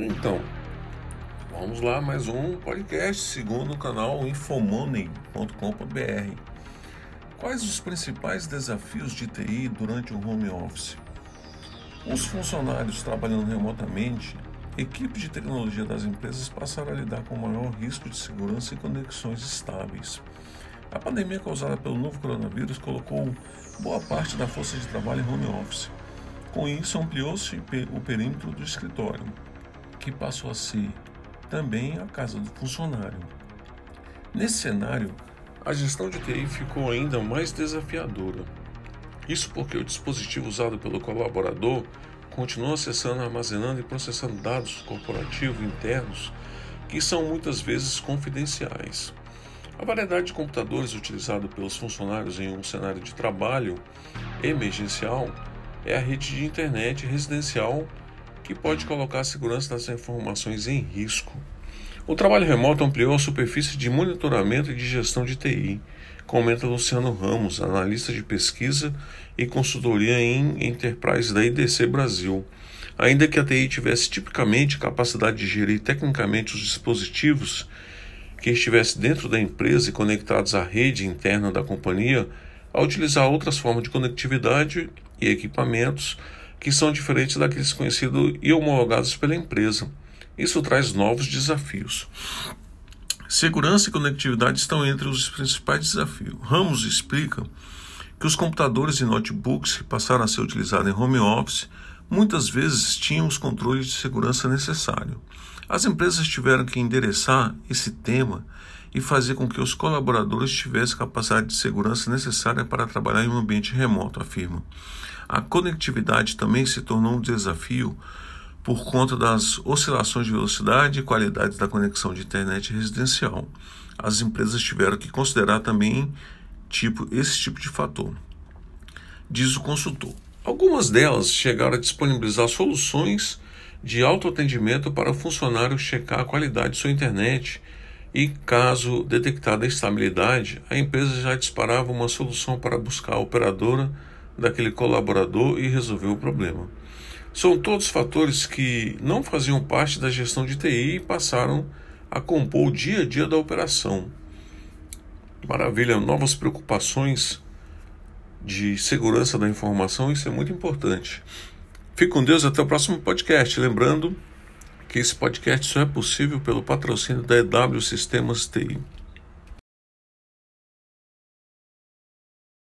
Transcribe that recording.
Então, vamos lá, mais um podcast segundo o canal infomoney.com.br. Quais os principais desafios de TI durante o home office? Os funcionários trabalhando remotamente, equipes de tecnologia das empresas passaram a lidar com maior risco de segurança e conexões estáveis. A pandemia causada pelo novo coronavírus colocou boa parte da força de trabalho em home office. Com isso, ampliou-se o perímetro do escritório, que passou a ser também a casa do funcionário. Nesse cenário, a gestão de TI ficou ainda mais desafiadora. Isso porque o dispositivo usado pelo colaborador continua acessando, armazenando e processando dados corporativos internos que são muitas vezes confidenciais. A variedade de computadores utilizado pelos funcionários em um cenário de trabalho emergencial é a rede de internet residencial que pode colocar a segurança das informações em risco. O trabalho remoto ampliou a superfície de monitoramento e de gestão de TI, comenta Luciano Ramos, analista de pesquisa e consultoria em Enterprise da IDC Brasil. Ainda que a TI tivesse tipicamente capacidade de gerir tecnicamente os dispositivos que estivessem dentro da empresa e conectados à rede interna da companhia, a utilizar outras formas de conectividade e equipamentos que são diferentes daqueles conhecidos e homologados pela empresa. Isso traz novos desafios. Segurança e conectividade estão entre os principais desafios. Ramos explica que os computadores e notebooks que passaram a ser utilizados em home office muitas vezes tinham os controles de segurança necessários. As empresas tiveram que endereçar esse tema e fazer com que os colaboradores tivessem capacidade de segurança necessária para trabalhar em um ambiente remoto, afirma. A conectividade também se tornou um desafio por conta das oscilações de velocidade e qualidade da conexão de internet residencial. As empresas tiveram que considerar também tipo, esse tipo de fator, diz o consultor. Algumas delas chegaram a disponibilizar soluções de autoatendimento para o funcionário checar a qualidade de sua internet e, caso detectada a instabilidade, a empresa já disparava uma solução para buscar a operadora daquele colaborador e resolver o problema. São todos fatores que não faziam parte da gestão de TI e passaram a compor o dia a dia da operação. Maravilha, novas preocupações de segurança da informação, isso é muito importante. Fique com Deus até o próximo podcast. Lembrando que esse podcast só é possível pelo patrocínio da EW Sistemas TI.